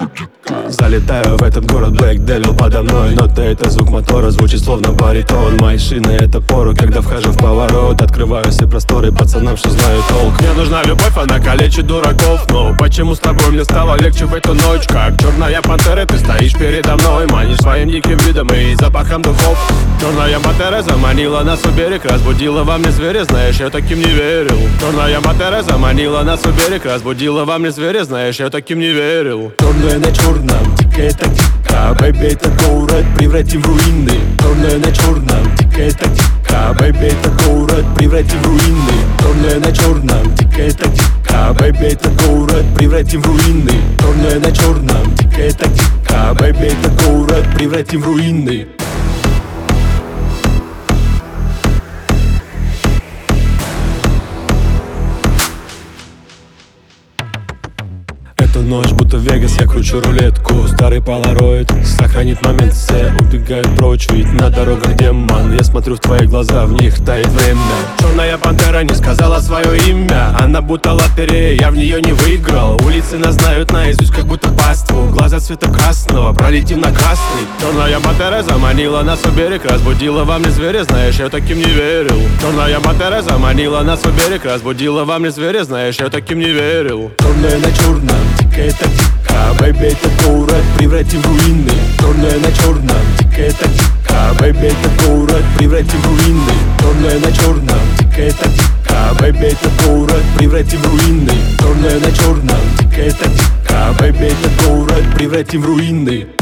Thank you. Залетаю в этот город Блэк Девил подо мной. Нота это звук мотора, звучит словно баритон. Мои шины это пору, когда вхожу в поворот. Открываю все просторы пацанам, что знают толк. Мне нужна любовь, она калечит дураков. Но почему с тобой мне стало легче в эту ночь? Как черная пантера, ты стоишь передо мной. Манишь своим диким видом и запахом духов. Черная пантера заманила нас у берег Разбудила во мне зверя, знаешь, я таким не верил. Черная пантера заманила нас у берег Разбудила во мне зверя, знаешь, я таким не верил. Черное на черном, дико это дико Baby, этот город превратим в руины. Черное на черном, дико это дико Baby, этот город превратим в руины. Черное на черном, дико это дико Baby, этот город превратим в руины. Черное на черном, дико это дико Baby, этот город превратим в руины Эту ночь будто Вегас, я кручу рулетку. Старый полароид сохранит момент Все убегают прочь, ведь на дорогах демон. Я смотрю в твои глаза, в них тает время. Черная пантера не сказала свое имя. Она будто лотерея, я в нее не выиграл. Улицы нас знают наизусть, как будто паству Глаза цвета красного, пролетим на красный. Черная пантера заманила нас у берег Разбудила во мне зверя, знаешь, я таким не верил. Черная пантера заманила нас у берег Разбудила во мне зверя, знаешь, я таким не верил. Черная на черном, дико это дико Baby, этот город превратим в руины. Черное на черном, дико это дико Baby, этот город превратим в руины. Черное на черном, дико это дико Baby, этот город превратим в руины. Черное на черном, дико это дико превратим в руины